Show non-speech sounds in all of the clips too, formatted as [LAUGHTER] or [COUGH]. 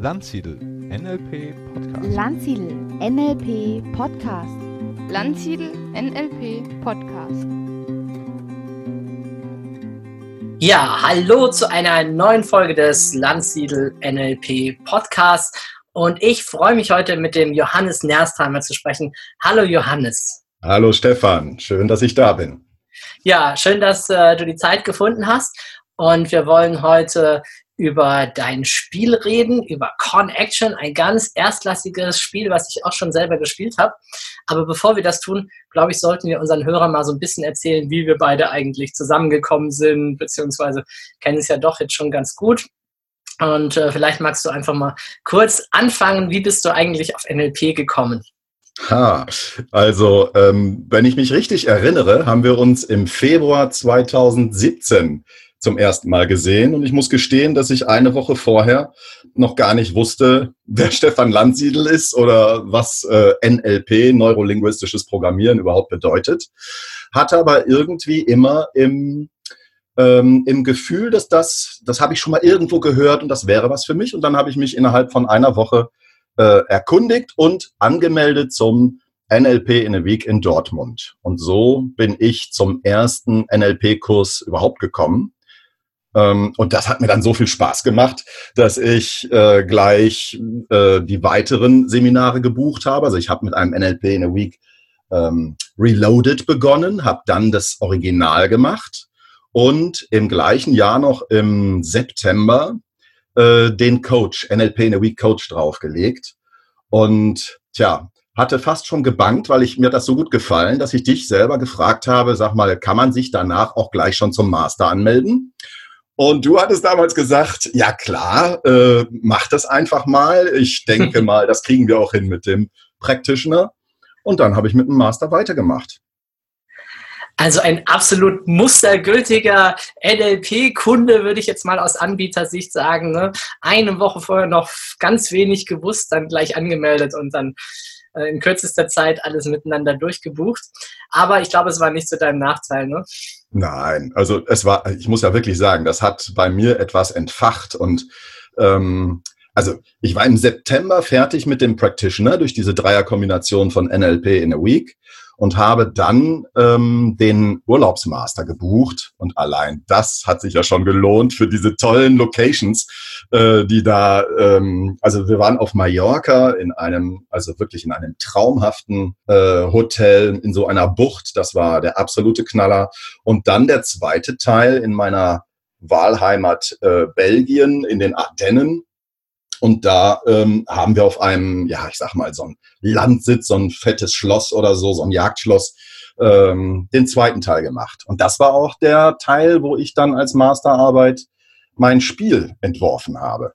Landsiedel NLP Podcast. Landsiedel NLP Podcast. Landsiedel NLP Podcast. Ja, hallo zu einer neuen Folge des Landsiedel NLP Podcast. Und ich freue mich heute mit dem Johannes Nerstheimer zu sprechen. Hallo Johannes. Hallo Stefan, schön, dass ich da bin. Ja, schön, dass äh, du die Zeit gefunden hast. Und wir wollen heute über dein Spiel reden, über Con Action, ein ganz erstklassiges Spiel, was ich auch schon selber gespielt habe. Aber bevor wir das tun, glaube ich, sollten wir unseren Hörern mal so ein bisschen erzählen, wie wir beide eigentlich zusammengekommen sind, beziehungsweise kennen es ja doch jetzt schon ganz gut. Und äh, vielleicht magst du einfach mal kurz anfangen, wie bist du eigentlich auf NLP gekommen? Ha, also ähm, wenn ich mich richtig erinnere, haben wir uns im Februar 2017 zum ersten Mal gesehen. Und ich muss gestehen, dass ich eine Woche vorher noch gar nicht wusste, [LAUGHS] wer Stefan Landsiedel ist oder was äh, NLP, neurolinguistisches Programmieren, überhaupt bedeutet. Hatte aber irgendwie immer im, ähm, im Gefühl, dass das, das habe ich schon mal irgendwo gehört und das wäre was für mich. Und dann habe ich mich innerhalb von einer Woche äh, erkundigt und angemeldet zum NLP in a Week in Dortmund. Und so bin ich zum ersten NLP-Kurs überhaupt gekommen. Ähm, und das hat mir dann so viel Spaß gemacht, dass ich äh, gleich äh, die weiteren Seminare gebucht habe. Also ich habe mit einem NLP in a Week ähm, Reloaded begonnen, habe dann das Original gemacht und im gleichen Jahr noch im September äh, den Coach, NLP in a Week Coach draufgelegt. Und tja, hatte fast schon gebankt, weil ich mir das so gut gefallen, dass ich dich selber gefragt habe, sag mal, kann man sich danach auch gleich schon zum Master anmelden? Und du hattest damals gesagt, ja klar, äh, mach das einfach mal. Ich denke [LAUGHS] mal, das kriegen wir auch hin mit dem Practitioner. Und dann habe ich mit dem Master weitergemacht. Also ein absolut mustergültiger NLP-Kunde, würde ich jetzt mal aus Anbietersicht sagen. Ne? Eine Woche vorher noch ganz wenig gewusst, dann gleich angemeldet und dann äh, in kürzester Zeit alles miteinander durchgebucht. Aber ich glaube, es war nicht zu deinem Nachteil. Ne? Nein, also es war, ich muss ja wirklich sagen, das hat bei mir etwas entfacht und ähm, also ich war im September fertig mit dem Practitioner durch diese Dreierkombination von NLP in a Week und habe dann ähm, den Urlaubsmaster gebucht. Und allein das hat sich ja schon gelohnt für diese tollen Locations, äh, die da, ähm, also wir waren auf Mallorca in einem, also wirklich in einem traumhaften äh, Hotel in so einer Bucht. Das war der absolute Knaller. Und dann der zweite Teil in meiner Wahlheimat äh, Belgien in den Ardennen und da ähm, haben wir auf einem, ja, ich sag mal, so ein Landsitz, so ein fettes Schloss oder so, so ein Jagdschloss, ähm, den zweiten Teil gemacht. Und das war auch der Teil, wo ich dann als Masterarbeit mein Spiel entworfen habe.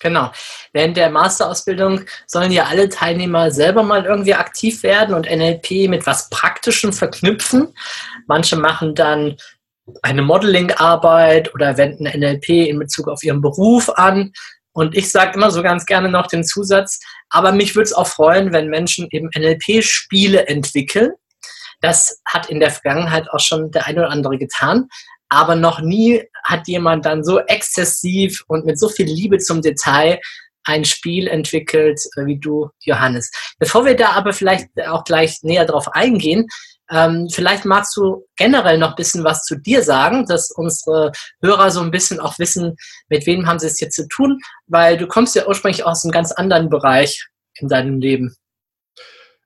Genau. Während der Masterausbildung sollen ja alle Teilnehmer selber mal irgendwie aktiv werden und NLP mit was Praktischem verknüpfen. Manche machen dann eine Modeling-Arbeit oder wenden NLP in Bezug auf ihren Beruf an. Und ich sage immer so ganz gerne noch den Zusatz, aber mich würde es auch freuen, wenn Menschen eben NLP-Spiele entwickeln. Das hat in der Vergangenheit auch schon der eine oder andere getan. Aber noch nie hat jemand dann so exzessiv und mit so viel Liebe zum Detail ein Spiel entwickelt äh, wie du, Johannes. Bevor wir da aber vielleicht auch gleich näher drauf eingehen, ähm, vielleicht magst du generell noch ein bisschen was zu dir sagen, dass unsere Hörer so ein bisschen auch wissen, mit wem haben sie es jetzt zu tun, weil du kommst ja ursprünglich aus einem ganz anderen Bereich in deinem Leben.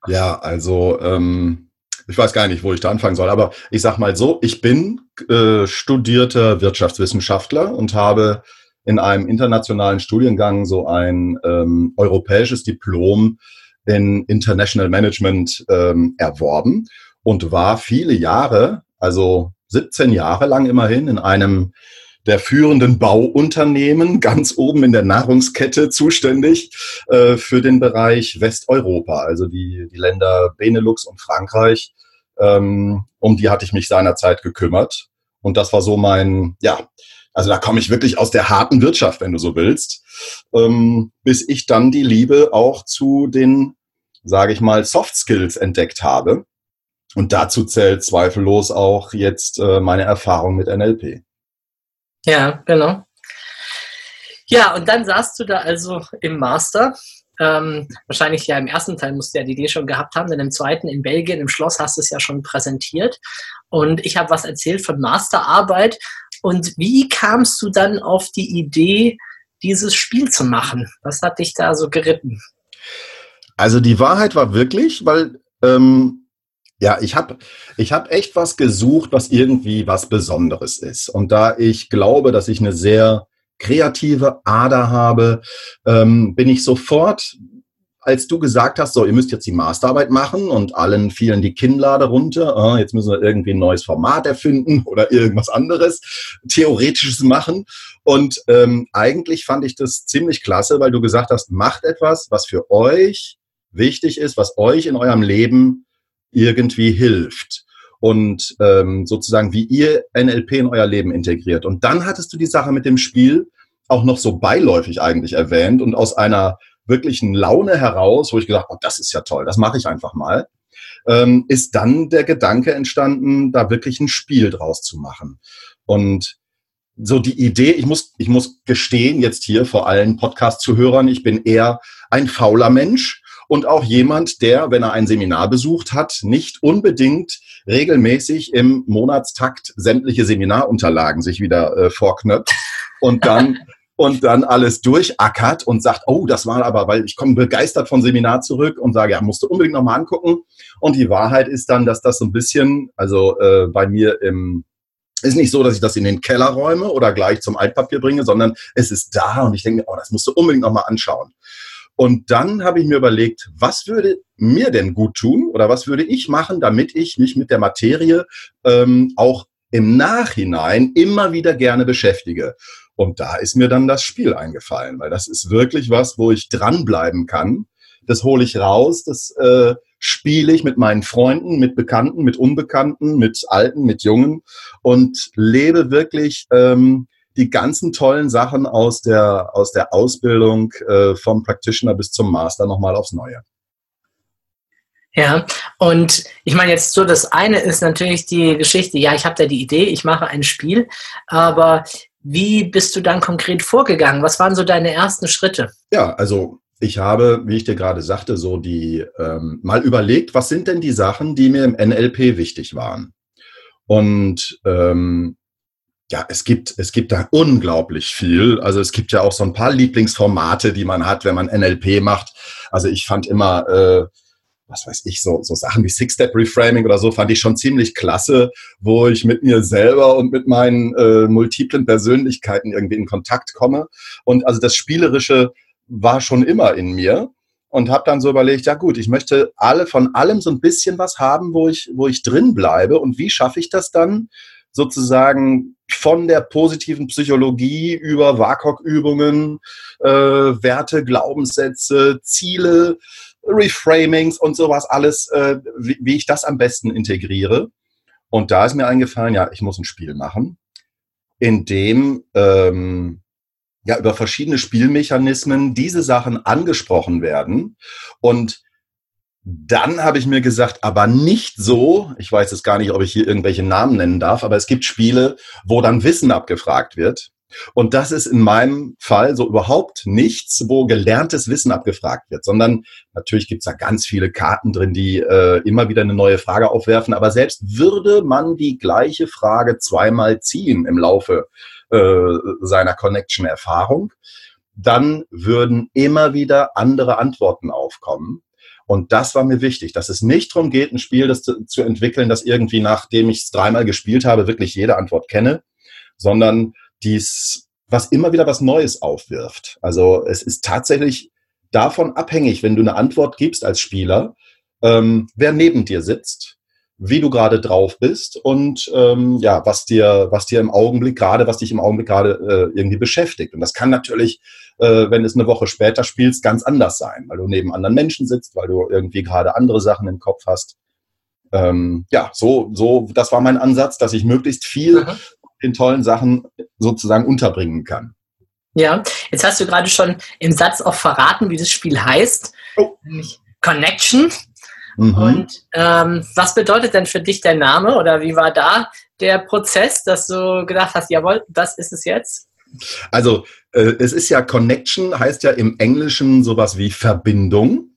Ja, also ähm, ich weiß gar nicht, wo ich da anfangen soll, aber ich sag mal so, ich bin äh, studierter Wirtschaftswissenschaftler und habe in einem internationalen Studiengang so ein ähm, europäisches Diplom in International Management ähm, erworben und war viele Jahre, also 17 Jahre lang immerhin, in einem der führenden Bauunternehmen ganz oben in der Nahrungskette zuständig äh, für den Bereich Westeuropa, also die, die Länder Benelux und Frankreich. Ähm, um die hatte ich mich seinerzeit gekümmert. Und das war so mein, ja, also da komme ich wirklich aus der harten Wirtschaft, wenn du so willst, ähm, bis ich dann die Liebe auch zu den, sage ich mal, Soft Skills entdeckt habe. Und dazu zählt zweifellos auch jetzt äh, meine Erfahrung mit NLP. Ja, genau. Ja, und dann saßt du da also im Master. Ähm, wahrscheinlich ja im ersten Teil musst du ja die Idee schon gehabt haben, denn im zweiten in Belgien im Schloss hast du es ja schon präsentiert. Und ich habe was erzählt von Masterarbeit. Und wie kamst du dann auf die Idee, dieses Spiel zu machen? Was hat dich da so geritten? Also die Wahrheit war wirklich, weil ähm, ja, ich habe ich hab echt was gesucht, was irgendwie was Besonderes ist. Und da ich glaube, dass ich eine sehr kreative Ader habe, ähm, bin ich sofort, als du gesagt hast, so, ihr müsst jetzt die Masterarbeit machen und allen fielen die Kinnlade runter, ah, jetzt müssen wir irgendwie ein neues Format erfinden [LAUGHS] oder irgendwas anderes, Theoretisches machen. Und ähm, eigentlich fand ich das ziemlich klasse, weil du gesagt hast, macht etwas, was für euch wichtig ist, was euch in eurem Leben irgendwie hilft und ähm, sozusagen wie ihr NLP in euer Leben integriert. Und dann hattest du die Sache mit dem Spiel auch noch so beiläufig eigentlich erwähnt und aus einer wirklichen Laune heraus, wo ich gedacht, oh, das ist ja toll, das mache ich einfach mal, ähm, ist dann der Gedanke entstanden, da wirklich ein Spiel draus zu machen. Und so die Idee, ich muss, ich muss gestehen, jetzt hier vor allen Podcast-Zuhörern, ich bin eher ein fauler Mensch und auch jemand, der, wenn er ein Seminar besucht hat, nicht unbedingt regelmäßig im Monatstakt sämtliche Seminarunterlagen sich wieder äh, vorknöpft und dann [LAUGHS] und dann alles durchackert und sagt, oh, das war aber, weil ich komme begeistert von Seminar zurück und sage, ja, musst du unbedingt nochmal angucken. Und die Wahrheit ist dann, dass das so ein bisschen, also äh, bei mir im ist nicht so, dass ich das in den Keller räume oder gleich zum Altpapier bringe, sondern es ist da und ich denke oh, das musst du unbedingt nochmal anschauen. Und dann habe ich mir überlegt, was würde mir denn gut tun oder was würde ich machen, damit ich mich mit der Materie ähm, auch im Nachhinein immer wieder gerne beschäftige. Und da ist mir dann das Spiel eingefallen, weil das ist wirklich was, wo ich dranbleiben kann. Das hole ich raus, das äh, spiele ich mit meinen Freunden, mit Bekannten, mit Unbekannten, mit Alten, mit Jungen und lebe wirklich ähm, die ganzen tollen Sachen aus der, aus der Ausbildung äh, vom Practitioner bis zum Master nochmal aufs Neue. Ja, und ich meine jetzt so, das eine ist natürlich die Geschichte, ja, ich habe da die Idee, ich mache ein Spiel, aber wie bist du dann konkret vorgegangen? Was waren so deine ersten Schritte? Ja, also ich habe, wie ich dir gerade sagte, so die ähm, mal überlegt, was sind denn die Sachen, die mir im NLP wichtig waren? Und ähm, ja, es gibt, es gibt da unglaublich viel. Also es gibt ja auch so ein paar Lieblingsformate, die man hat, wenn man NLP macht. Also ich fand immer, äh, was weiß ich, so, so Sachen wie Six-Step-Reframing oder so fand ich schon ziemlich klasse, wo ich mit mir selber und mit meinen äh, multiplen Persönlichkeiten irgendwie in Kontakt komme. Und also das Spielerische war schon immer in mir und habe dann so überlegt, ja gut, ich möchte alle von allem so ein bisschen was haben, wo ich, wo ich drin bleibe. Und wie schaffe ich das dann? Sozusagen von der positiven Psychologie über WAKOK-Übungen, äh, Werte, Glaubenssätze, Ziele, Reframings und sowas alles, äh, wie, wie ich das am besten integriere. Und da ist mir eingefallen, ja, ich muss ein Spiel machen, in dem ähm, ja über verschiedene Spielmechanismen diese Sachen angesprochen werden und dann habe ich mir gesagt, aber nicht so, ich weiß jetzt gar nicht, ob ich hier irgendwelche Namen nennen darf, aber es gibt Spiele, wo dann Wissen abgefragt wird. Und das ist in meinem Fall so überhaupt nichts, wo gelerntes Wissen abgefragt wird, sondern natürlich gibt es da ganz viele Karten drin, die äh, immer wieder eine neue Frage aufwerfen. Aber selbst würde man die gleiche Frage zweimal ziehen im Laufe äh, seiner Connection-Erfahrung, dann würden immer wieder andere Antworten aufkommen. Und das war mir wichtig, dass es nicht darum geht, ein Spiel das zu, zu entwickeln, das irgendwie, nachdem ich es dreimal gespielt habe, wirklich jede Antwort kenne, sondern dies, was immer wieder was Neues aufwirft. Also es ist tatsächlich davon abhängig, wenn du eine Antwort gibst als Spieler, ähm, wer neben dir sitzt, wie du gerade drauf bist und ähm, ja, was dir, was dir im Augenblick gerade, was dich im Augenblick gerade äh, irgendwie beschäftigt. Und das kann natürlich, äh, wenn es eine Woche später spielst, ganz anders sein, weil du neben anderen Menschen sitzt, weil du irgendwie gerade andere Sachen im Kopf hast. Ähm, ja, so, so, das war mein Ansatz, dass ich möglichst viel mhm. in tollen Sachen sozusagen unterbringen kann. Ja, jetzt hast du gerade schon im Satz auch verraten, wie das Spiel heißt, oh. nämlich Connection. Mhm. Und ähm, was bedeutet denn für dich der Name oder wie war da der Prozess, dass du gedacht hast, jawohl, das ist es jetzt? Also äh, es ist ja Connection, heißt ja im Englischen sowas wie Verbindung.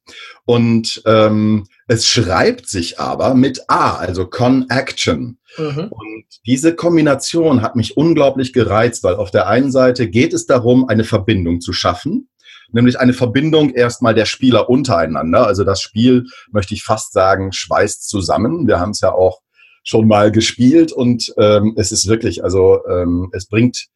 Und ähm, es schreibt sich aber mit A, also Con-Action. Mhm. Und diese Kombination hat mich unglaublich gereizt, weil auf der einen Seite geht es darum, eine Verbindung zu schaffen, nämlich eine Verbindung erstmal der Spieler untereinander. Also das Spiel, möchte ich fast sagen, schweißt zusammen. Wir haben es ja auch schon mal gespielt und ähm, es ist wirklich, also ähm, es bringt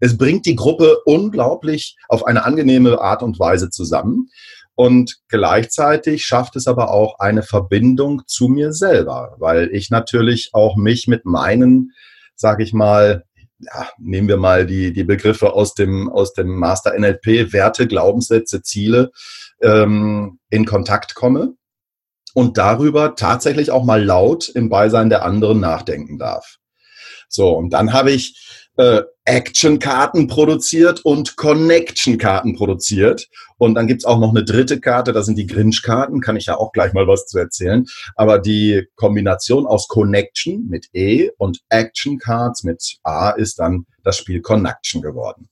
es bringt die Gruppe unglaublich auf eine angenehme Art und Weise zusammen. Und gleichzeitig schafft es aber auch eine Verbindung zu mir selber, weil ich natürlich auch mich mit meinen, sag ich mal, ja, nehmen wir mal die, die Begriffe aus dem, aus dem Master NLP, Werte, Glaubenssätze, Ziele, ähm, in Kontakt komme und darüber tatsächlich auch mal laut im Beisein der anderen nachdenken darf. So, und dann habe ich äh, Action-Karten produziert und Connection-Karten produziert. Und dann gibt's auch noch eine dritte Karte, das sind die Grinch-Karten, kann ich ja auch gleich mal was zu erzählen. Aber die Kombination aus Connection mit E und Action-Cards mit A ist dann das Spiel Connection geworden.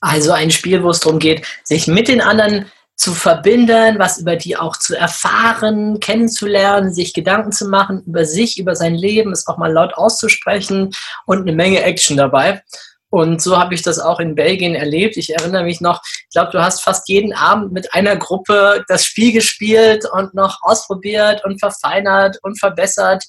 Also ein Spiel, wo es darum geht, sich mit den anderen zu verbinden, was über die auch zu erfahren, kennenzulernen, sich Gedanken zu machen über sich, über sein Leben, es auch mal laut auszusprechen und eine Menge Action dabei. Und so habe ich das auch in Belgien erlebt. Ich erinnere mich noch, ich glaube, du hast fast jeden Abend mit einer Gruppe das Spiel gespielt und noch ausprobiert und verfeinert und verbessert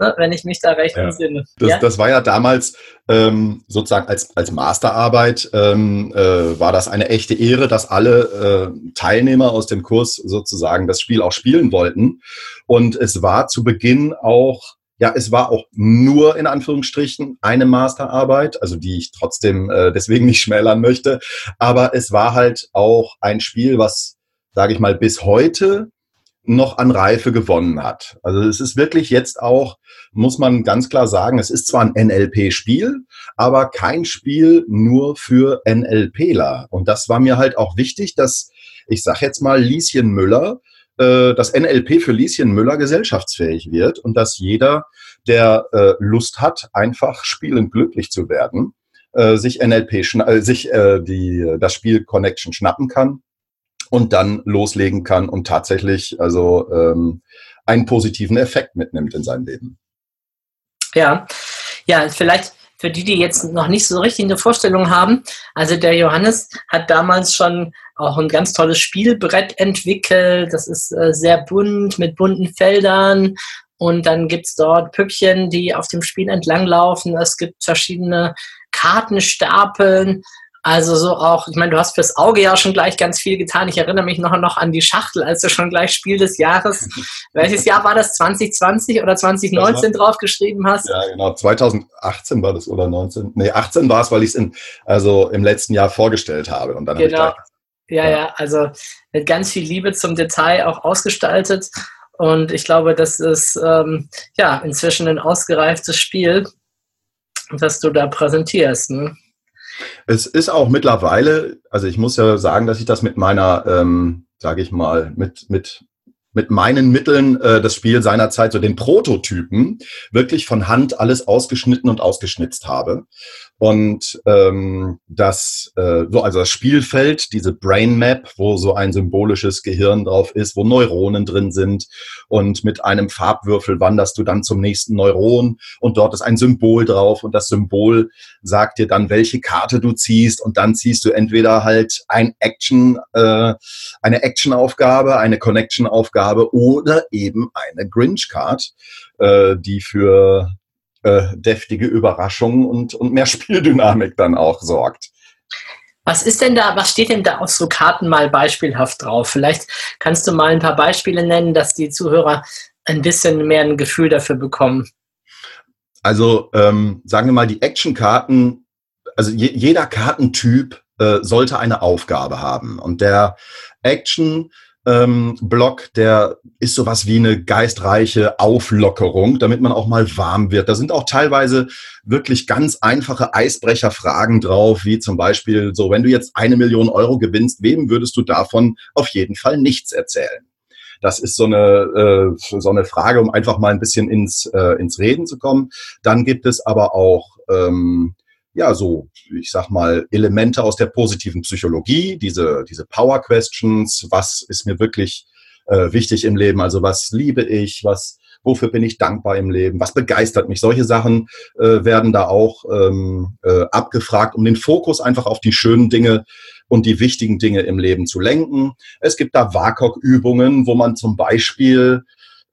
ne, wenn ich mich da recht ja. entsinne. Das, ja? das war ja damals ähm, sozusagen als, als Masterarbeit, ähm, äh, war das eine echte Ehre, dass alle äh, Teilnehmer aus dem Kurs sozusagen das Spiel auch spielen wollten. Und es war zu Beginn auch ja, es war auch nur in Anführungsstrichen eine Masterarbeit, also die ich trotzdem äh, deswegen nicht schmälern möchte. Aber es war halt auch ein Spiel, was, sage ich mal, bis heute noch an Reife gewonnen hat. Also es ist wirklich jetzt auch, muss man ganz klar sagen, es ist zwar ein NLP-Spiel, aber kein Spiel nur für NLPler. Und das war mir halt auch wichtig, dass, ich sag jetzt mal, Lieschen Müller, äh, das NLP für Lieschen Müller gesellschaftsfähig wird und dass jeder, der äh, Lust hat, einfach spielend glücklich zu werden, äh, sich NLP, äh, sich äh, die, das Spiel Connection schnappen kann und dann loslegen kann und tatsächlich also ähm, einen positiven Effekt mitnimmt in seinem Leben. Ja, ja, vielleicht für die, die jetzt noch nicht so richtig eine Vorstellung haben, also der Johannes hat damals schon auch ein ganz tolles Spielbrett entwickelt. Das ist äh, sehr bunt mit bunten Feldern. Und dann gibt's dort Püppchen, die auf dem Spiel entlanglaufen. Es gibt verschiedene Kartenstapeln. Also so auch, ich meine, du hast fürs Auge ja schon gleich ganz viel getan. Ich erinnere mich noch, noch an die Schachtel, als du schon gleich Spiel des Jahres, [LAUGHS] welches Jahr war das, 2020 oder 2019 draufgeschrieben hast? Ja, genau, 2018 war das oder 19. Nee, 18 war es, weil ich es also im letzten Jahr vorgestellt habe. Und dann genau. Habe ich ja, ja, ja, also mit ganz viel Liebe zum Detail auch ausgestaltet. Und ich glaube, das ist ähm, ja inzwischen ein ausgereiftes Spiel, das du da präsentierst. Ne? Es ist auch mittlerweile, also ich muss ja sagen, dass ich das mit meiner, ähm, sage ich mal, mit, mit mit meinen Mitteln äh, das Spiel seinerzeit, so den Prototypen, wirklich von Hand alles ausgeschnitten und ausgeschnitzt habe. Und ähm, das, äh, so, also das Spielfeld, diese Brain Map, wo so ein symbolisches Gehirn drauf ist, wo Neuronen drin sind und mit einem Farbwürfel wanderst du dann zum nächsten Neuron und dort ist ein Symbol drauf und das Symbol sagt dir dann, welche Karte du ziehst und dann ziehst du entweder halt ein Action, äh, eine Action-Aufgabe, eine Connection-Aufgabe oder eben eine Grinch-Card, äh, die für äh, deftige Überraschungen und, und mehr [LAUGHS] Spieldynamik dann auch sorgt. Was ist denn da, was steht denn da auf so Karten mal beispielhaft drauf? Vielleicht kannst du mal ein paar Beispiele nennen, dass die Zuhörer ein bisschen mehr ein Gefühl dafür bekommen. Also ähm, sagen wir mal, die Action-Karten, also je, jeder Kartentyp äh, sollte eine Aufgabe haben. Und der Action ähm, Block, der ist sowas wie eine geistreiche Auflockerung, damit man auch mal warm wird. Da sind auch teilweise wirklich ganz einfache Eisbrecherfragen drauf, wie zum Beispiel so, wenn du jetzt eine Million Euro gewinnst, wem würdest du davon auf jeden Fall nichts erzählen? Das ist so eine, äh, so eine Frage, um einfach mal ein bisschen ins, äh, ins Reden zu kommen. Dann gibt es aber auch ähm, ja, so, ich sag mal, Elemente aus der positiven Psychologie, diese, diese Power Questions, was ist mir wirklich äh, wichtig im Leben, also was liebe ich, was, wofür bin ich dankbar im Leben, was begeistert mich. Solche Sachen äh, werden da auch ähm, äh, abgefragt, um den Fokus einfach auf die schönen Dinge und die wichtigen Dinge im Leben zu lenken. Es gibt da WAKOK-Übungen, wo man zum Beispiel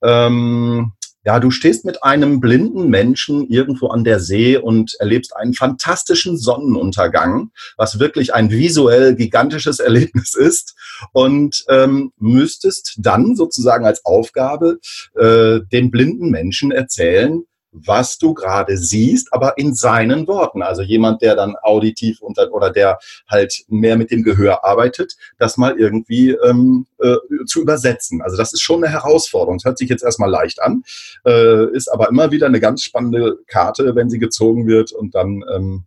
ähm, ja, du stehst mit einem blinden Menschen irgendwo an der See und erlebst einen fantastischen Sonnenuntergang, was wirklich ein visuell gigantisches [LAUGHS] Erlebnis ist. Und ähm, müsstest dann sozusagen als Aufgabe äh, dem blinden Menschen erzählen, was du gerade siehst, aber in seinen Worten. Also jemand, der dann auditiv unter, oder der halt mehr mit dem Gehör arbeitet, das mal irgendwie ähm, äh, zu übersetzen. Also das ist schon eine Herausforderung. Das hört sich jetzt erstmal leicht an, äh, ist aber immer wieder eine ganz spannende Karte, wenn sie gezogen wird und dann ähm,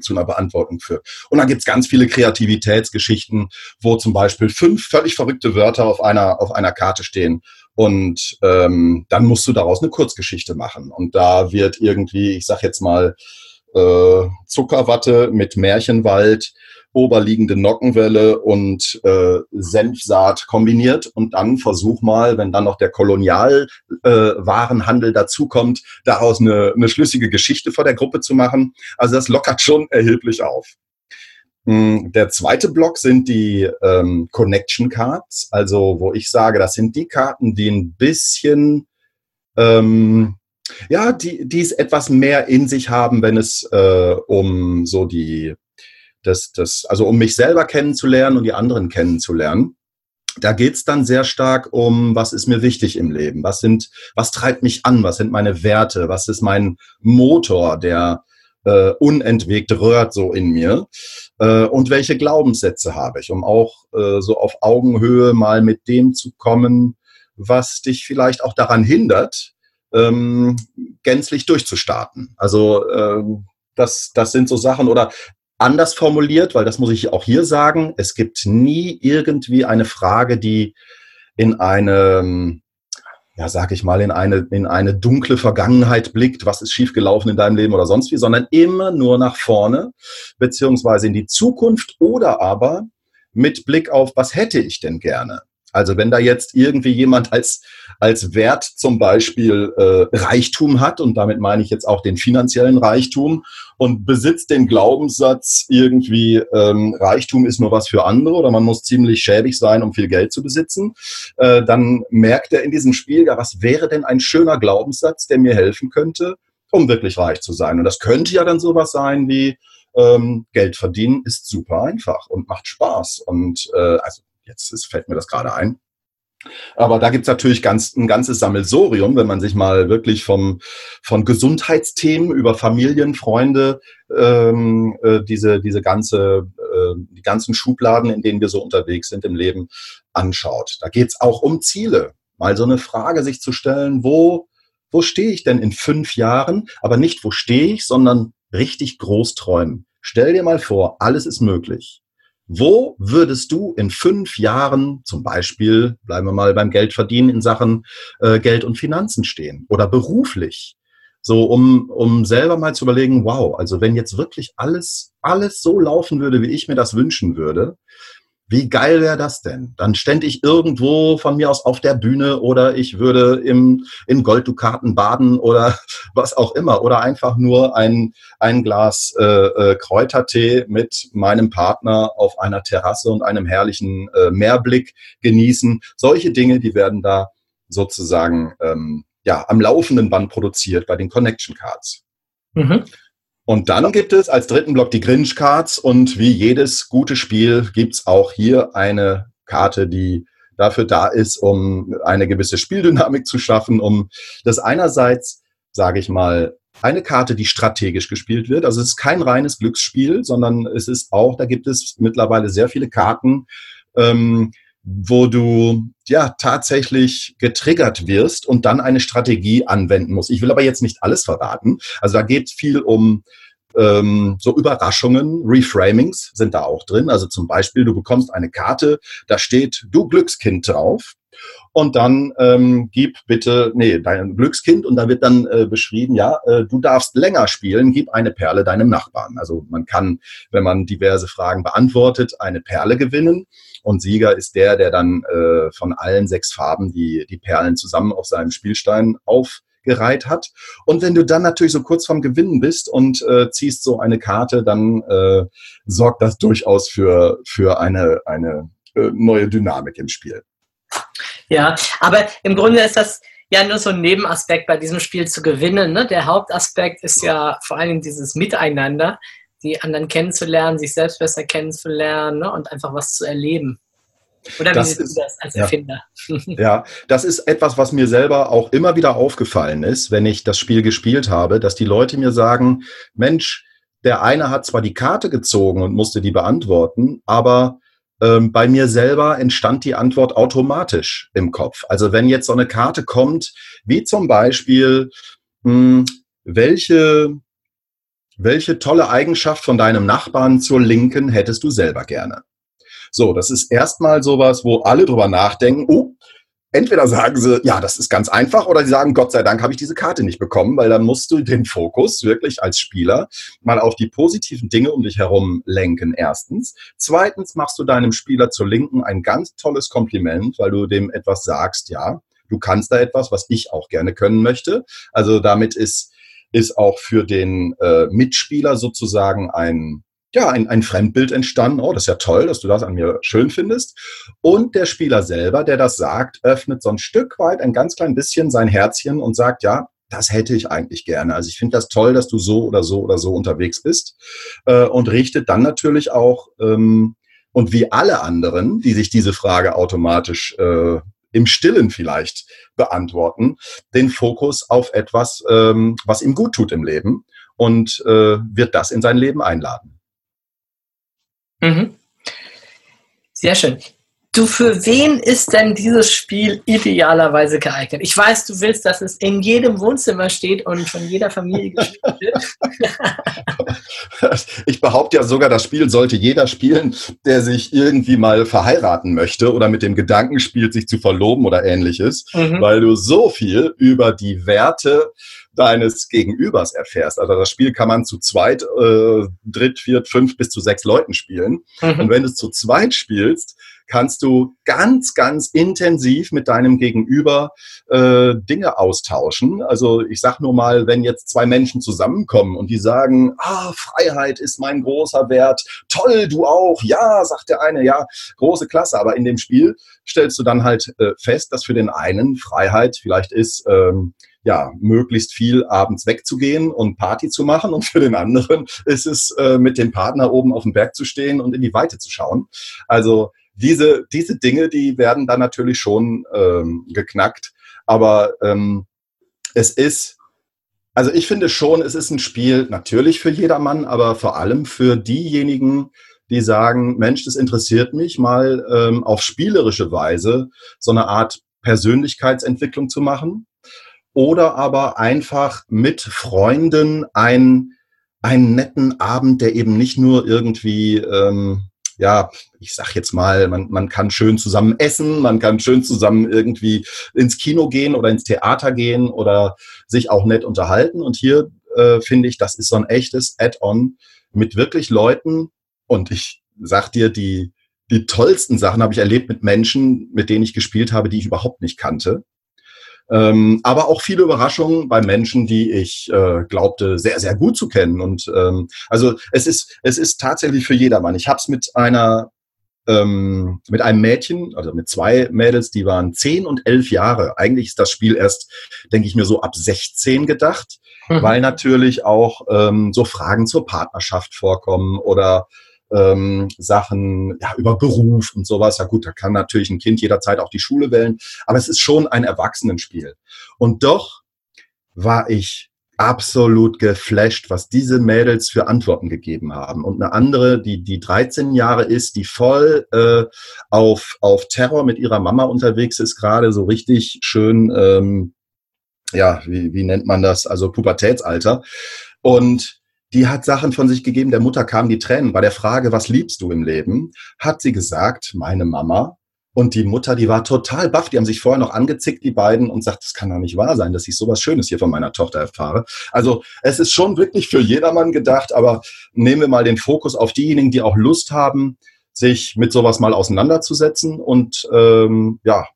zu einer Beantwortung führt. Und dann gibt's ganz viele Kreativitätsgeschichten, wo zum Beispiel fünf völlig verrückte Wörter auf einer, auf einer Karte stehen und ähm, dann musst du daraus eine Kurzgeschichte machen. Und da wird irgendwie, ich sag jetzt mal, äh, Zuckerwatte mit Märchenwald, oberliegende Nockenwelle und äh, Senfsaat kombiniert. Und dann versuch mal, wenn dann noch der Kolonialwarenhandel äh, dazukommt, daraus eine, eine schlüssige Geschichte vor der Gruppe zu machen. Also das lockert schon erheblich auf. Hm, der zweite Block sind die ähm, Connection Cards, also wo ich sage, das sind die Karten, die ein bisschen, ähm, ja, die, die es etwas mehr in sich haben, wenn es äh, um so die, das, das, also um mich selber kennenzulernen und die anderen kennenzulernen. Da geht's dann sehr stark um, was ist mir wichtig im Leben, was sind, was treibt mich an, was sind meine Werte, was ist mein Motor, der äh, unentwegt rührt so in mir äh, und welche Glaubenssätze habe ich, um auch äh, so auf Augenhöhe mal mit dem zu kommen, was dich vielleicht auch daran hindert, ähm, gänzlich durchzustarten. Also ähm, das, das sind so Sachen oder anders formuliert, weil das muss ich auch hier sagen, es gibt nie irgendwie eine Frage, die in einem ja, sag ich mal, in eine, in eine dunkle Vergangenheit blickt, was ist schiefgelaufen in deinem Leben oder sonst wie, sondern immer nur nach vorne, beziehungsweise in die Zukunft oder aber mit Blick auf, was hätte ich denn gerne? Also wenn da jetzt irgendwie jemand als, als Wert zum Beispiel äh, Reichtum hat, und damit meine ich jetzt auch den finanziellen Reichtum, und besitzt den Glaubenssatz irgendwie, ähm, Reichtum ist nur was für andere oder man muss ziemlich schäbig sein, um viel Geld zu besitzen, äh, dann merkt er in diesem Spiel, ja, was wäre denn ein schöner Glaubenssatz, der mir helfen könnte, um wirklich reich zu sein? Und das könnte ja dann sowas sein wie, ähm, Geld verdienen ist super einfach und macht Spaß. Und äh, also Jetzt ist, fällt mir das gerade ein. Aber da gibt's natürlich ganz, ein ganzes Sammelsorium, wenn man sich mal wirklich vom, von Gesundheitsthemen über Familien, Freunde, ähm, äh, diese, diese ganze, äh, die ganzen Schubladen, in denen wir so unterwegs sind im Leben, anschaut. Da geht's auch um Ziele. Mal so eine Frage sich zu stellen, wo, wo stehe ich denn in fünf Jahren? Aber nicht, wo stehe ich, sondern richtig groß träumen. Stell dir mal vor, alles ist möglich. Wo würdest du in fünf Jahren zum Beispiel, bleiben wir mal beim Geldverdienen in Sachen äh, Geld und Finanzen stehen oder beruflich? So, um, um selber mal zu überlegen, wow, also wenn jetzt wirklich alles, alles so laufen würde, wie ich mir das wünschen würde, wie geil wäre das denn? Dann stände ich irgendwo von mir aus auf der Bühne oder ich würde im, in Golddukaten baden oder [LAUGHS] was auch immer. Oder einfach nur ein, ein Glas äh, äh, Kräutertee mit meinem Partner auf einer Terrasse und einem herrlichen äh, Meerblick genießen. Solche Dinge, die werden da sozusagen ähm, ja, am laufenden Band produziert bei den Connection Cards. Mhm. Und dann gibt es als dritten Block die Grinch Cards und wie jedes gute Spiel gibt es auch hier eine Karte, die dafür da ist, um eine gewisse Spieldynamik zu schaffen, um das einerseits, sage ich mal, eine Karte, die strategisch gespielt wird. Also es ist kein reines Glücksspiel, sondern es ist auch, da gibt es mittlerweile sehr viele Karten, ähm, wo du ja tatsächlich getriggert wirst und dann eine Strategie anwenden musst. Ich will aber jetzt nicht alles verraten. Also da geht viel um ähm, so Überraschungen, Reframings sind da auch drin. Also zum Beispiel, du bekommst eine Karte, da steht du Glückskind drauf und dann ähm, gib bitte, nee, dein Glückskind und da wird dann äh, beschrieben, ja, äh, du darfst länger spielen, gib eine Perle deinem Nachbarn. Also man kann, wenn man diverse Fragen beantwortet, eine Perle gewinnen und Sieger ist der, der dann äh, von allen sechs Farben die, die Perlen zusammen auf seinem Spielstein aufgereiht hat. Und wenn du dann natürlich so kurz vorm Gewinnen bist und äh, ziehst so eine Karte, dann äh, sorgt das durchaus für, für eine, eine äh, neue Dynamik im Spiel. Ja, aber im Grunde ist das ja nur so ein Nebenaspekt bei diesem Spiel zu gewinnen. Ne? Der Hauptaspekt ist ja vor allem dieses Miteinander, die anderen kennenzulernen, sich selbst besser kennenzulernen ne? und einfach was zu erleben. Oder wie Das siehst du das als ja. Erfinder? [LAUGHS] Ja, das ist etwas, was mir selber auch immer wieder aufgefallen ist, wenn ich das Spiel gespielt habe, dass die Leute mir sagen, Mensch, der eine hat zwar die Karte gezogen und musste die beantworten, aber ähm, bei mir selber entstand die Antwort automatisch im Kopf. Also wenn jetzt so eine Karte kommt, wie zum Beispiel, mh, welche, welche tolle Eigenschaft von deinem Nachbarn zur Linken hättest du selber gerne? So, das ist erstmal sowas, wo alle drüber nachdenken, oh, entweder sagen sie, ja, das ist ganz einfach, oder sie sagen, Gott sei Dank habe ich diese Karte nicht bekommen, weil dann musst du den Fokus wirklich als Spieler mal auf die positiven Dinge um dich herum lenken, erstens. Zweitens machst du deinem Spieler zur Linken ein ganz tolles Kompliment, weil du dem etwas sagst, ja, du kannst da etwas, was ich auch gerne können möchte. Also damit ist, ist auch für den äh, Mitspieler sozusagen ein, ja, ein, ein Fremdbild entstanden. Oh, das ist ja toll, dass du das an mir schön findest. Und der Spieler selber, der das sagt, öffnet so ein Stück weit, ein ganz klein bisschen sein Herzchen und sagt, ja, das hätte ich eigentlich gerne. Also ich finde das toll, dass du so oder so oder so unterwegs bist äh, und richtet dann natürlich auch ähm, und wie alle anderen, die sich diese Frage automatisch äh, im Stillen vielleicht beantworten, den Fokus auf etwas, ähm, was ihm gut tut im Leben und äh, wird das in sein Leben einladen. Mhm. Sehr schön. Du, für wen ist denn dieses Spiel idealerweise geeignet? Ich weiß, du willst, dass es in jedem Wohnzimmer steht und von jeder Familie gespielt wird. [LAUGHS] Ich behaupte ja sogar, das Spiel sollte jeder spielen, der sich irgendwie mal verheiraten möchte oder mit dem Gedanken spielt, sich zu verloben oder ähnliches, Mhm. weil du so viel über die Werte deines Gegenübers erfährst. Also das Spiel kann man zu zweit, äh, dritt, viert, fünf bis zu sechs Leuten spielen. Und Mhm. wenn du es zu zweit spielst, kannst du ganz, ganz intensiv mit deinem Gegenüber äh, Dinge austauschen. Also ich sag nur mal, wenn jetzt zwei Menschen zusammenkommen und die sagen, ah, Freiheit ist mein großer Wert, toll, du auch, ja, sagt der eine, ja, große Klasse. Aber in dem Spiel stellst du dann halt äh, fest, dass für den einen Freiheit vielleicht ist, ähm, ja, möglichst viel abends wegzugehen und Party zu machen. Und für den anderen ist es, äh, mit dem Partner oben auf dem Berg zu stehen und in die Weite zu schauen. Also diese, diese Dinge, die werden dann natürlich schon ähm, geknackt. Aber ähm, es ist, also ich finde schon, es ist ein Spiel natürlich für jedermann, aber vor allem für diejenigen, die sagen, Mensch, das interessiert mich mal ähm, auf spielerische Weise so eine Art Persönlichkeitsentwicklung zu machen oder aber einfach mit Freunden ein, einen netten Abend, der eben nicht nur irgendwie, ähm, ja, ich sag jetzt mal, man, man kann schön zusammen essen, man kann schön zusammen irgendwie ins Kino gehen oder ins Theater gehen oder sich auch nett unterhalten. Und hier äh, finde ich, das ist so ein echtes Add-on mit wirklich Leuten. Und ich sag dir, die, die tollsten Sachen habe ich erlebt mit Menschen, mit denen ich gespielt habe, die ich überhaupt nicht kannte. Ähm, aber auch viele Überraschungen bei Menschen, die ich äh, glaubte sehr, sehr gut zu kennen. Und ähm, also es ist, es ist tatsächlich für jedermann. Ich habe es mit einer ähm, mit einem Mädchen, also mit zwei Mädels, die waren zehn und elf Jahre. Eigentlich ist das Spiel erst, denke ich mir, so ab 16 gedacht, Mhm. weil natürlich auch ähm, so Fragen zur Partnerschaft vorkommen oder ähm, Sachen ja, über Beruf und sowas. Ja gut, da kann natürlich ein Kind jederzeit auch die Schule wählen, aber es ist schon ein Erwachsenenspiel. Und doch war ich absolut geflasht, was diese Mädels für Antworten gegeben haben. Und eine andere, die, die 13 Jahre ist, die voll äh, auf, auf Terror mit ihrer Mama unterwegs ist, gerade so richtig schön, ähm, ja, wie, wie nennt man das? Also Pubertätsalter. Und die hat Sachen von sich gegeben. Der Mutter kamen die Tränen. Bei der Frage, was liebst du im Leben, hat sie gesagt, meine Mama. Und die Mutter, die war total baff. Die haben sich vorher noch angezickt, die beiden, und sagt, das kann doch nicht wahr sein, dass ich sowas Schönes hier von meiner Tochter erfahre. Also es ist schon wirklich für jedermann gedacht, aber nehmen wir mal den Fokus auf diejenigen, die auch Lust haben, sich mit sowas mal auseinanderzusetzen und ähm, ja,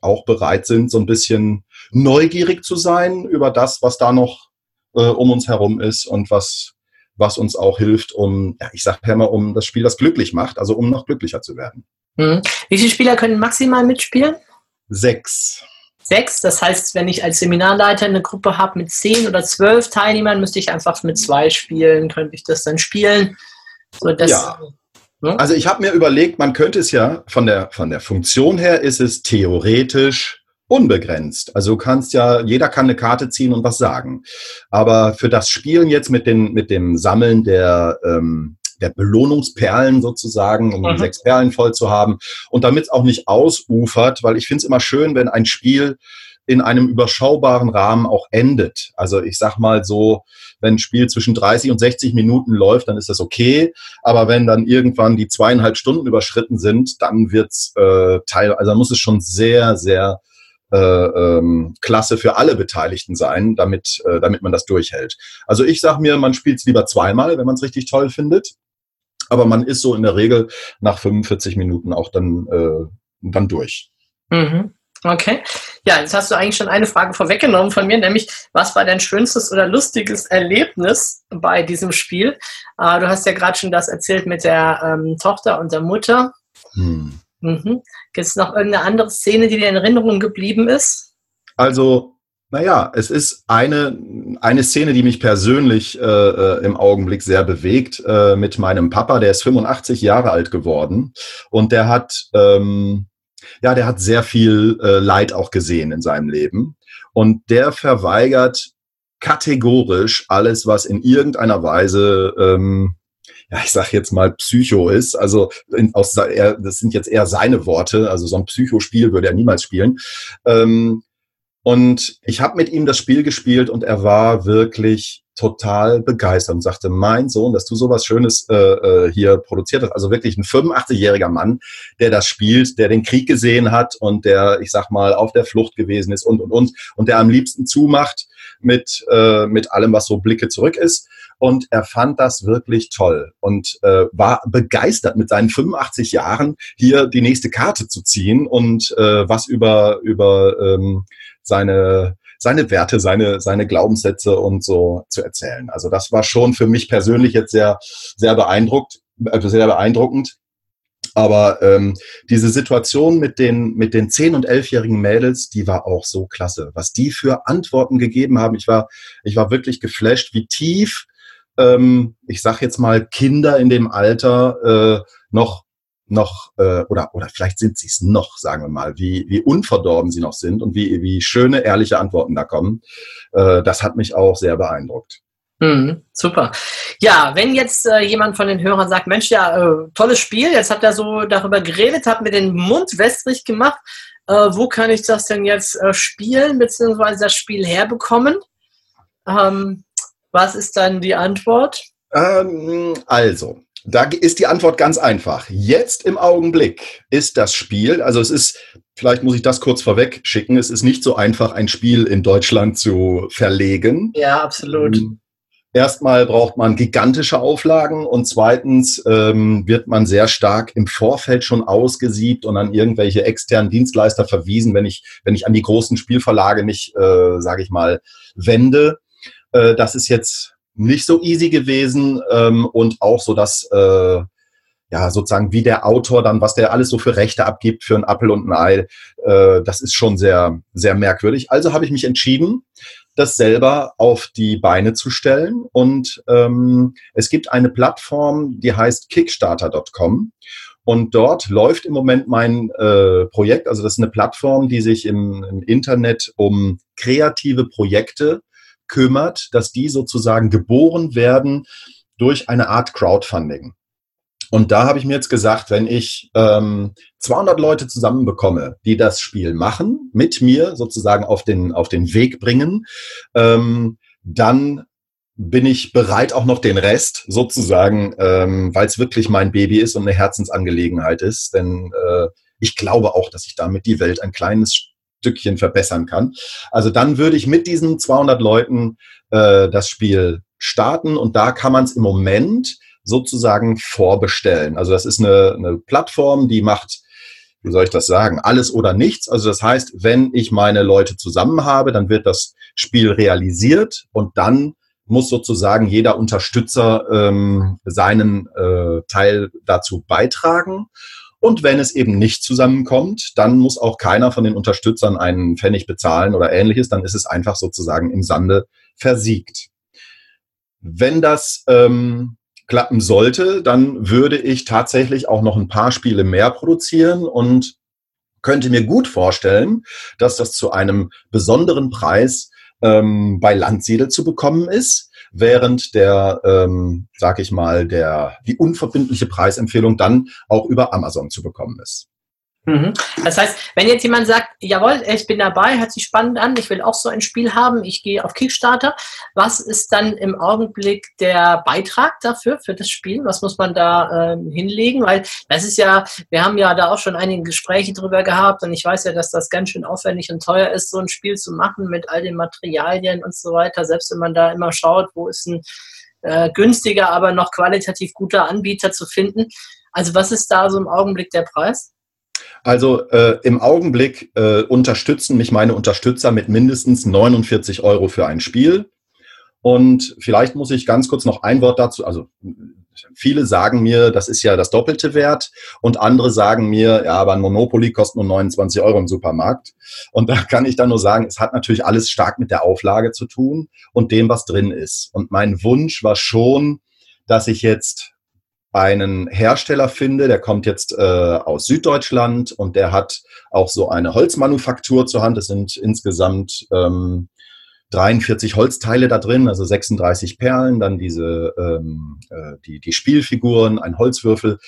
auch bereit sind, so ein bisschen neugierig zu sein über das, was da noch äh, um uns herum ist und was, was uns auch hilft, um, ja, ich sage ja immer, um das Spiel, das glücklich macht, also um noch glücklicher zu werden. Mhm. Wie viele Spieler können maximal mitspielen? Sechs. Sechs, das heißt, wenn ich als Seminarleiter eine Gruppe habe mit zehn oder zwölf Teilnehmern, müsste ich einfach mit zwei spielen, könnte ich das dann spielen. So, dass, ja. Ne? Also ich habe mir überlegt, man könnte es ja von der, von der Funktion her ist es theoretisch unbegrenzt. Also du kannst ja, jeder kann eine Karte ziehen und was sagen. Aber für das Spielen jetzt mit, den, mit dem Sammeln der, ähm, der Belohnungsperlen sozusagen, um mhm. sechs Perlen voll zu haben und damit es auch nicht ausufert, weil ich finde es immer schön, wenn ein Spiel in einem überschaubaren Rahmen auch endet. Also ich sag mal so, wenn ein Spiel zwischen 30 und 60 Minuten läuft, dann ist das okay. Aber wenn dann irgendwann die zweieinhalb Stunden überschritten sind, dann wird's äh, Teil, also muss es schon sehr, sehr äh, ähm, klasse für alle Beteiligten sein, damit, äh, damit man das durchhält. Also ich sage mir, man spielt es lieber zweimal, wenn man es richtig toll findet. Aber man ist so in der Regel nach 45 Minuten auch dann, äh, dann durch. Mhm. Okay. Ja, jetzt hast du eigentlich schon eine Frage vorweggenommen von mir, nämlich was war dein schönstes oder lustiges Erlebnis bei diesem Spiel? Äh, du hast ja gerade schon das erzählt mit der ähm, Tochter und der Mutter. Hm. Mhm. Gibt es noch irgendeine andere Szene, die dir in Erinnerung geblieben ist? Also, naja, es ist eine, eine Szene, die mich persönlich äh, äh, im Augenblick sehr bewegt, äh, mit meinem Papa, der ist 85 Jahre alt geworden und der hat, ähm, ja, der hat sehr viel äh, Leid auch gesehen in seinem Leben und der verweigert kategorisch alles, was in irgendeiner Weise ähm, ja, ich sag jetzt mal Psycho ist. Also in, aus, er, das sind jetzt eher seine Worte. Also so ein Psychospiel würde er niemals spielen. Ähm, und ich habe mit ihm das Spiel gespielt und er war wirklich total begeistert und sagte, mein Sohn, dass du sowas Schönes äh, äh hier produziert hast. Also wirklich ein 85-jähriger Mann, der das spielt, der den Krieg gesehen hat und der, ich sag mal, auf der Flucht gewesen ist und, und, und. Und der am liebsten zumacht mit, äh, mit allem, was so Blicke zurück ist und er fand das wirklich toll und äh, war begeistert mit seinen 85 Jahren hier die nächste Karte zu ziehen und äh, was über über ähm, seine seine Werte, seine seine Glaubenssätze und so zu erzählen. Also das war schon für mich persönlich jetzt sehr sehr beeindruckt, äh, sehr beeindruckend. Aber ähm, diese Situation mit den mit den zehn und elfjährigen Mädels, die war auch so klasse. Was die für Antworten gegeben haben, ich war ich war wirklich geflasht, wie tief ähm, ich sag jetzt mal, Kinder in dem Alter äh, noch noch äh, oder oder vielleicht sind sie es noch, sagen wir mal, wie wie unverdorben sie noch sind und wie wie schöne ehrliche Antworten da kommen. Äh, das hat mich auch sehr beeindruckt. Mhm, super. Ja, wenn jetzt äh, jemand von den Hörern sagt, Mensch, ja, äh, tolles Spiel, jetzt habt ihr so darüber geredet, habt mir den Mund wässrig gemacht, äh, wo kann ich das denn jetzt äh, spielen, beziehungsweise das Spiel herbekommen? Ähm, was ist dann die Antwort? Ähm, also, da ist die Antwort ganz einfach. Jetzt im Augenblick ist das Spiel, also es ist, vielleicht muss ich das kurz vorweg schicken, es ist nicht so einfach, ein Spiel in Deutschland zu verlegen. Ja, absolut. Ähm, erstmal braucht man gigantische Auflagen und zweitens ähm, wird man sehr stark im Vorfeld schon ausgesiebt und an irgendwelche externen Dienstleister verwiesen, wenn ich, wenn ich an die großen Spielverlage nicht, äh, sage ich mal, wende. Äh, das ist jetzt nicht so easy gewesen ähm, und auch so, dass äh, ja sozusagen wie der Autor dann, was der alles so für Rechte abgibt für ein Apfel und ein Ei, äh, das ist schon sehr, sehr merkwürdig. Also habe ich mich entschieden, das selber auf die Beine zu stellen. Und ähm, es gibt eine Plattform, die heißt Kickstarter.com. Und dort läuft im Moment mein äh, Projekt. Also das ist eine Plattform, die sich im, im Internet um kreative Projekte kümmert, dass die sozusagen geboren werden durch eine Art Crowdfunding. Und da habe ich mir jetzt gesagt, wenn ich ähm, 200 Leute zusammenbekomme, die das Spiel machen, mit mir sozusagen auf den, auf den Weg bringen, ähm, dann bin ich bereit, auch noch den Rest sozusagen, ähm, weil es wirklich mein Baby ist und eine Herzensangelegenheit ist. Denn äh, ich glaube auch, dass ich damit die Welt ein kleines Stückchen verbessern kann. Also dann würde ich mit diesen 200 Leuten äh, das Spiel starten und da kann man es im Moment sozusagen vorbestellen. Also das ist eine, eine Plattform, die macht wie soll ich das sagen, alles oder nichts. Also das heißt, wenn ich meine Leute zusammen habe, dann wird das Spiel realisiert und dann muss sozusagen jeder Unterstützer ähm, seinen äh, Teil dazu beitragen. Und wenn es eben nicht zusammenkommt, dann muss auch keiner von den Unterstützern einen Pfennig bezahlen oder ähnliches. Dann ist es einfach sozusagen im Sande versiegt. Wenn das ähm, klappen sollte, dann würde ich tatsächlich auch noch ein paar Spiele mehr produzieren und könnte mir gut vorstellen, dass das zu einem besonderen Preis ähm, bei Landsiedel zu bekommen ist, während der, ähm, sag ich mal, der die unverbindliche Preisempfehlung dann auch über Amazon zu bekommen ist. Mhm. Das heißt, wenn jetzt jemand sagt, jawohl, ich bin dabei, hört sich spannend an, ich will auch so ein Spiel haben, ich gehe auf Kickstarter, was ist dann im Augenblick der Beitrag dafür, für das Spiel? Was muss man da äh, hinlegen? Weil das ist ja, wir haben ja da auch schon einige Gespräche drüber gehabt und ich weiß ja, dass das ganz schön aufwendig und teuer ist, so ein Spiel zu machen mit all den Materialien und so weiter, selbst wenn man da immer schaut, wo ist ein äh, günstiger, aber noch qualitativ guter Anbieter zu finden. Also was ist da so im Augenblick der Preis? Also äh, im Augenblick äh, unterstützen mich meine Unterstützer mit mindestens 49 Euro für ein Spiel. Und vielleicht muss ich ganz kurz noch ein Wort dazu, also viele sagen mir, das ist ja das doppelte Wert und andere sagen mir, ja, aber ein Monopoly kostet nur 29 Euro im Supermarkt. Und da kann ich dann nur sagen, es hat natürlich alles stark mit der Auflage zu tun und dem, was drin ist. Und mein Wunsch war schon, dass ich jetzt einen Hersteller finde, der kommt jetzt äh, aus Süddeutschland und der hat auch so eine Holzmanufaktur zur Hand. Es sind insgesamt ähm, 43 Holzteile da drin, also 36 Perlen, dann diese ähm, äh, die, die Spielfiguren, ein Holzwürfel.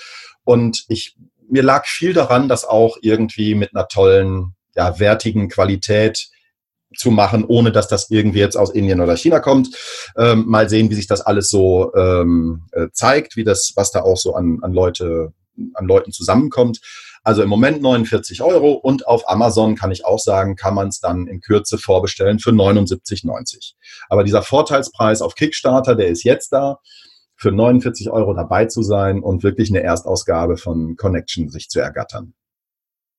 Und ich mir lag viel daran, das auch irgendwie mit einer tollen, ja, wertigen Qualität zu machen, ohne dass das irgendwie jetzt aus Indien oder China kommt. Ähm, mal sehen, wie sich das alles so ähm, äh, zeigt, wie das, was da auch so an, an Leute, an Leuten zusammenkommt. Also im Moment 49 Euro und auf Amazon kann ich auch sagen, kann man es dann in Kürze vorbestellen für 79,90. Aber dieser Vorteilspreis auf Kickstarter, der ist jetzt da, für 49 Euro dabei zu sein und wirklich eine Erstausgabe von Connection sich zu ergattern.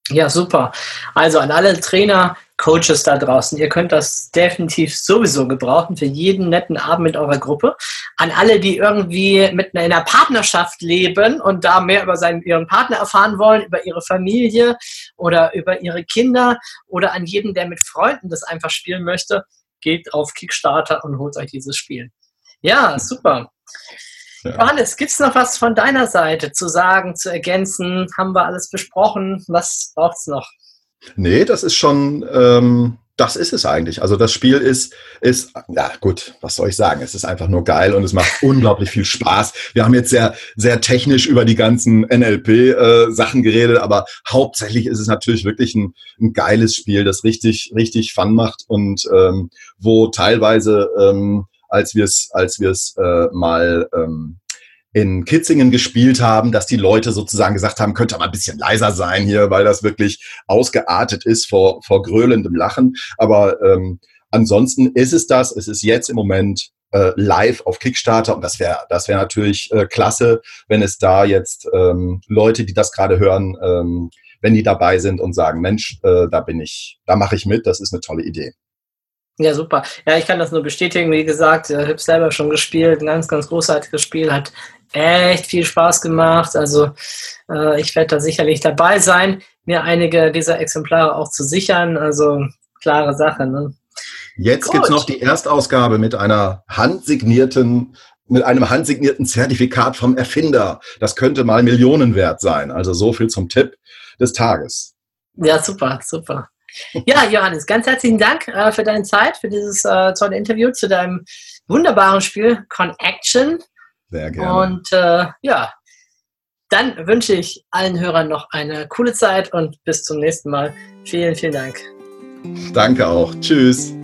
Ja, super. Also an alle Trainer, Coaches da draußen, ihr könnt das definitiv sowieso gebrauchen für jeden netten Abend mit eurer Gruppe. An alle, die irgendwie mit in einer Partnerschaft leben und da mehr über seinen, ihren Partner erfahren wollen, über ihre Familie oder über ihre Kinder oder an jeden, der mit Freunden das einfach spielen möchte, geht auf Kickstarter und holt euch dieses Spiel. Ja, super. Ja. Johannes, gibt es noch was von deiner Seite zu sagen, zu ergänzen? Haben wir alles besprochen? Was braucht es noch? Nee, das ist schon, ähm, das ist es eigentlich. Also das Spiel ist, ist, ja gut, was soll ich sagen? Es ist einfach nur geil und es macht [LAUGHS] unglaublich viel Spaß. Wir haben jetzt sehr, sehr technisch über die ganzen NLP-Sachen äh, geredet, aber hauptsächlich ist es natürlich wirklich ein, ein geiles Spiel, das richtig, richtig Fun macht und ähm, wo teilweise ähm, als wir es als wir es äh, mal ähm, in Kitzingen gespielt haben, dass die Leute sozusagen gesagt haben, könnte mal ein bisschen leiser sein hier, weil das wirklich ausgeartet ist vor, vor gröhlendem Lachen. Aber ähm, ansonsten ist es das. Es ist jetzt im Moment äh, live auf Kickstarter und das wäre das wäre natürlich äh, klasse, wenn es da jetzt ähm, Leute, die das gerade hören, ähm, wenn die dabei sind und sagen, Mensch, äh, da bin ich, da mache ich mit, das ist eine tolle Idee. Ja, super. Ja, ich kann das nur bestätigen. Wie gesagt, ich habe selber schon gespielt. Ein ganz, ganz großartiges Spiel. Hat echt viel Spaß gemacht. Also äh, ich werde da sicherlich dabei sein, mir einige dieser Exemplare auch zu sichern. Also klare Sache. Ne? Jetzt gibt es noch die Erstausgabe mit einer handsignierten mit einem handsignierten Zertifikat vom Erfinder. Das könnte mal Millionen wert sein. Also so viel zum Tipp des Tages. Ja, super, super. Ja, Johannes, ganz herzlichen Dank äh, für deine Zeit, für dieses äh, tolle Interview zu deinem wunderbaren Spiel Con-Action. Sehr gerne. Und äh, ja, dann wünsche ich allen Hörern noch eine coole Zeit und bis zum nächsten Mal. Vielen, vielen Dank. Danke auch. Tschüss.